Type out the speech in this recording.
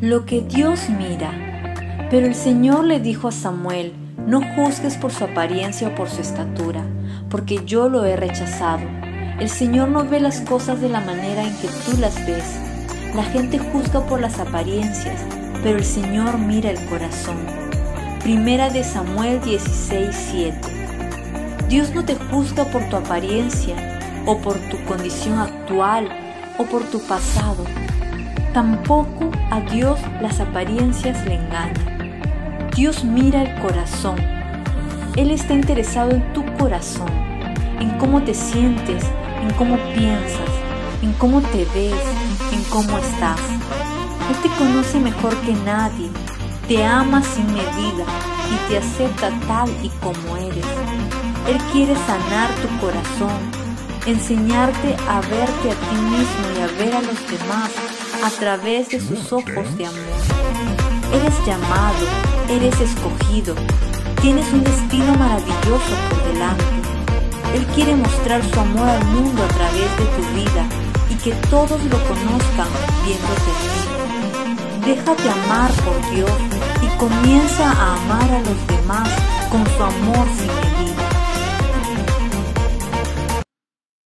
lo que Dios mira. Pero el Señor le dijo a Samuel, no juzgues por su apariencia o por su estatura, porque yo lo he rechazado. El Señor no ve las cosas de la manera en que tú las ves. La gente juzga por las apariencias, pero el Señor mira el corazón. Primera de Samuel 16:7. Dios no te juzga por tu apariencia o por tu condición actual o por tu pasado. Tampoco a Dios las apariencias le engañan. Dios mira el corazón. Él está interesado en tu corazón, en cómo te sientes, en cómo piensas, en cómo te ves, en cómo estás. Él te conoce mejor que nadie, te ama sin medida y te acepta tal y como eres. Él quiere sanar tu corazón, enseñarte a verte a ti mismo y a ver a los demás a través de sus ojos de amor. Eres llamado, eres escogido, tienes un destino maravilloso por delante. Él quiere mostrar su amor al mundo a través de tu vida y que todos lo conozcan viéndote a ti. Déjate amar por Dios y comienza a amar a los demás con su amor sin medida.